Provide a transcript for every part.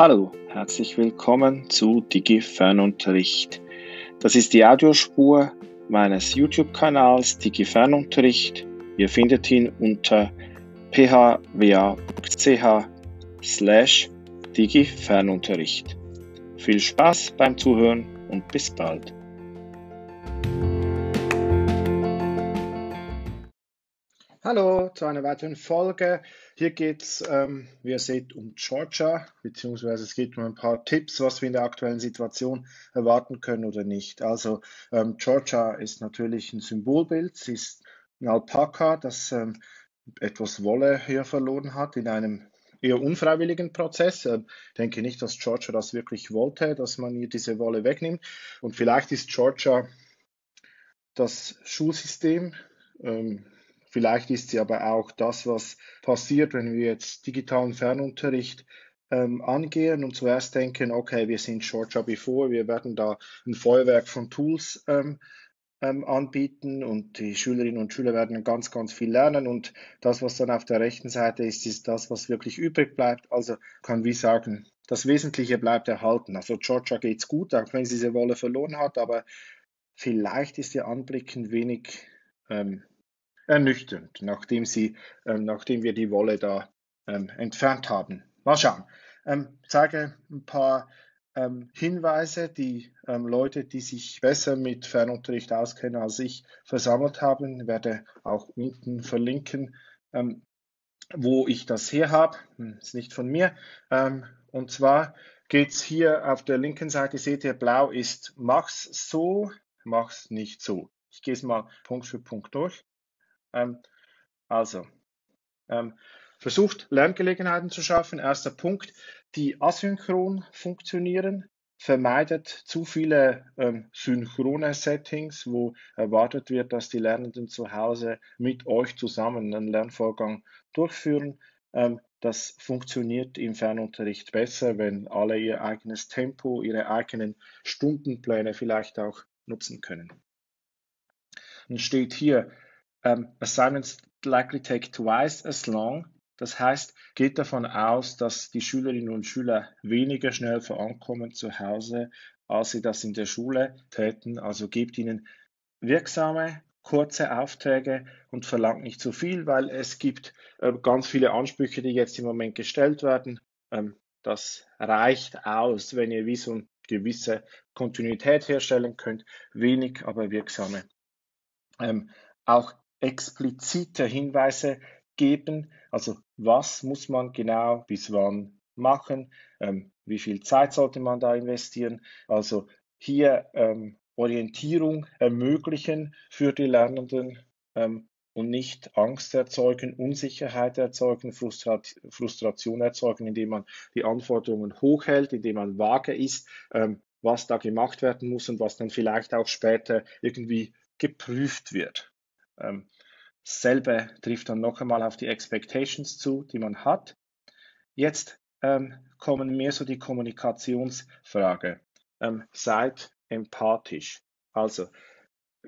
Hallo, herzlich willkommen zu Digi Fernunterricht. Das ist die Audiospur meines YouTube-Kanals Digi Fernunterricht. Ihr findet ihn unter phwa.ch slash Digi Fernunterricht. Viel Spaß beim Zuhören und bis bald. Hallo zu einer weiteren Folge. Hier geht es, ähm, wie ihr seht, um Georgia, beziehungsweise es geht um ein paar Tipps, was wir in der aktuellen Situation erwarten können oder nicht. Also ähm, Georgia ist natürlich ein Symbolbild. Sie ist ein Alpaka, das ähm, etwas Wolle hier verloren hat in einem eher unfreiwilligen Prozess. Ich denke nicht, dass Georgia das wirklich wollte, dass man ihr diese Wolle wegnimmt. Und vielleicht ist Georgia das Schulsystem, ähm, Vielleicht ist sie aber auch das, was passiert, wenn wir jetzt digitalen Fernunterricht ähm, angehen und zuerst denken, okay, wir sind Georgia Before, wir werden da ein Feuerwerk von Tools ähm, ähm, anbieten und die Schülerinnen und Schüler werden ganz, ganz viel lernen und das, was dann auf der rechten Seite ist, ist das, was wirklich übrig bleibt. Also kann wie sagen, das Wesentliche bleibt erhalten. Also Georgia geht's gut, auch wenn sie diese Wolle verloren hat, aber vielleicht ist ihr Anblick ein wenig ähm, ernüchternd, nachdem, sie, ähm, nachdem wir die Wolle da ähm, entfernt haben. Mal schauen. Ähm, zeige ein paar ähm, Hinweise, die ähm, Leute, die sich besser mit Fernunterricht auskennen als ich, versammelt haben. Ich werde auch unten verlinken, ähm, wo ich das her habe. Hm, ist nicht von mir. Und zwar geht es hier auf der linken Seite, seht ihr, blau ist mach's so, mach's nicht so. Ich gehe es mal Punkt für Punkt durch. Ähm, also, ähm, versucht Lerngelegenheiten zu schaffen. Erster Punkt, die asynchron funktionieren. Vermeidet zu viele ähm, synchrone Settings, wo erwartet wird, dass die Lernenden zu Hause mit euch zusammen einen Lernvorgang durchführen. Ähm, das funktioniert im Fernunterricht besser, wenn alle ihr eigenes Tempo, ihre eigenen Stundenpläne vielleicht auch nutzen können. Dann steht hier, um, assignments likely take twice as long. Das heißt, geht davon aus, dass die Schülerinnen und Schüler weniger schnell vorankommen zu Hause, als sie das in der Schule täten. Also gebt ihnen wirksame, kurze Aufträge und verlangt nicht zu viel, weil es gibt äh, ganz viele Ansprüche, die jetzt im Moment gestellt werden. Ähm, das reicht aus, wenn ihr wie so eine gewisse Kontinuität herstellen könnt. Wenig, aber wirksame. Ähm, auch explizite Hinweise geben. Also was muss man genau bis wann machen? Ähm, wie viel Zeit sollte man da investieren? Also hier ähm, Orientierung ermöglichen für die Lernenden ähm, und nicht Angst erzeugen, Unsicherheit erzeugen, Frustrat Frustration erzeugen, indem man die Anforderungen hochhält, indem man vage ist, ähm, was da gemacht werden muss und was dann vielleicht auch später irgendwie geprüft wird. Ähm, selbe trifft dann noch einmal auf die Expectations zu, die man hat. Jetzt ähm, kommen mehr so die Kommunikationsfrage. Ähm, seid empathisch. Also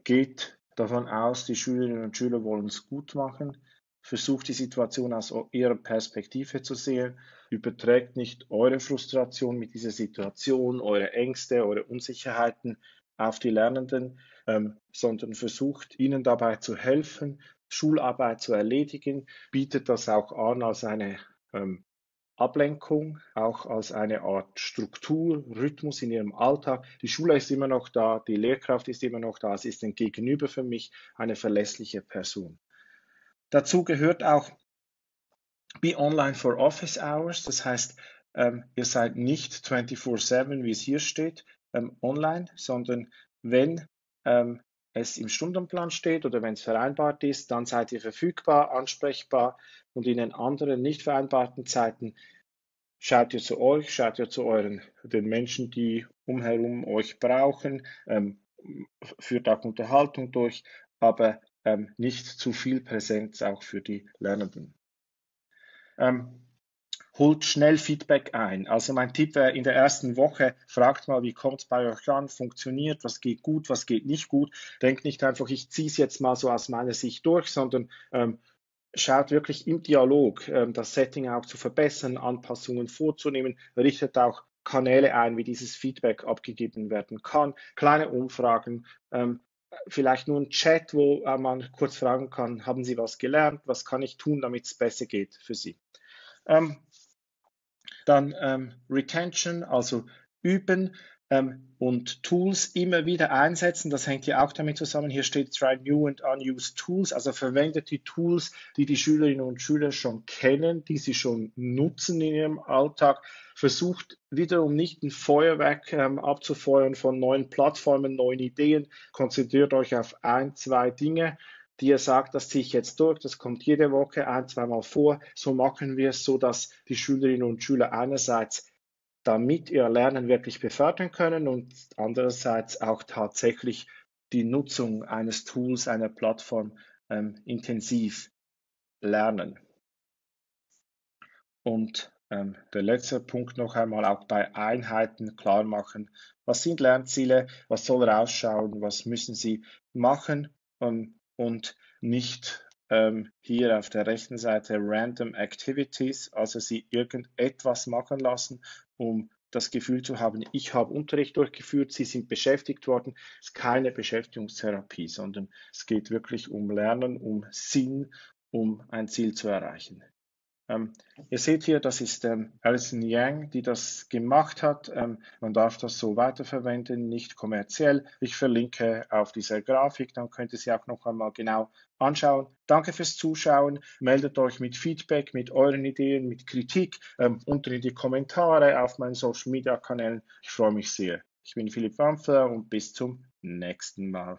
geht davon aus, die Schülerinnen und Schüler wollen es gut machen. Versucht die Situation aus ihrer Perspektive zu sehen. Überträgt nicht eure Frustration mit dieser Situation, eure Ängste, eure Unsicherheiten auf die Lernenden, ähm, sondern versucht ihnen dabei zu helfen, Schularbeit zu erledigen, bietet das auch an als eine ähm, Ablenkung, auch als eine Art Struktur, Rhythmus in ihrem Alltag. Die Schule ist immer noch da, die Lehrkraft ist immer noch da, es ist ein Gegenüber für mich, eine verlässliche Person. Dazu gehört auch Be Online for Office Hours, das heißt, ähm, ihr seid nicht 24-7, wie es hier steht, ähm, online, sondern wenn ähm, es im Stundenplan steht oder wenn es vereinbart ist, dann seid ihr verfügbar, ansprechbar und in den anderen nicht vereinbarten Zeiten schaut ihr zu euch, schaut ihr zu euren, den Menschen, die umherum euch brauchen, ähm, führt auch Unterhaltung durch, aber ähm, nicht zu viel Präsenz auch für die Lernenden. Ähm, holt schnell Feedback ein. Also mein Tipp wäre in der ersten Woche, fragt mal, wie kommt es bei euch an, funktioniert, was geht gut, was geht nicht gut. Denkt nicht einfach, ich ziehe es jetzt mal so aus meiner Sicht durch, sondern ähm, schaut wirklich im Dialog, ähm, das Setting auch zu verbessern, Anpassungen vorzunehmen, richtet auch Kanäle ein, wie dieses Feedback abgegeben werden kann, kleine Umfragen, ähm, vielleicht nur ein Chat, wo man kurz fragen kann, haben Sie was gelernt, was kann ich tun, damit es besser geht für Sie. Ähm, dann ähm, Retention, also üben ähm, und Tools immer wieder einsetzen. Das hängt ja auch damit zusammen. Hier steht Try New and Unused Tools. Also verwendet die Tools, die die Schülerinnen und Schüler schon kennen, die sie schon nutzen in ihrem Alltag. Versucht wiederum nicht ein Feuerwerk ähm, abzufeuern von neuen Plattformen, neuen Ideen. Konzentriert euch auf ein, zwei Dinge die ihr sagt, das ziehe ich jetzt durch, das kommt jede Woche ein, zweimal vor. So machen wir es so, dass die Schülerinnen und Schüler einerseits damit ihr Lernen wirklich befördern können und andererseits auch tatsächlich die Nutzung eines Tools, einer Plattform ähm, intensiv lernen. Und ähm, der letzte Punkt noch einmal auch bei Einheiten klar machen, was sind Lernziele, was soll rausschauen, was müssen Sie machen ähm, und nicht ähm, hier auf der rechten Seite Random Activities, also Sie irgendetwas machen lassen, um das Gefühl zu haben, ich habe Unterricht durchgeführt, Sie sind beschäftigt worden. Es ist keine Beschäftigungstherapie, sondern es geht wirklich um Lernen, um Sinn, um ein Ziel zu erreichen. Ähm, ihr seht hier, das ist ähm, Alison Yang, die das gemacht hat. Ähm, man darf das so weiterverwenden, nicht kommerziell. Ich verlinke auf dieser Grafik, dann könnt ihr sie auch noch einmal genau anschauen. Danke fürs Zuschauen. Meldet euch mit Feedback, mit euren Ideen, mit Kritik ähm, unten in die Kommentare auf meinen Social Media Kanälen. Ich freue mich sehr. Ich bin Philipp Wampfer und bis zum nächsten Mal.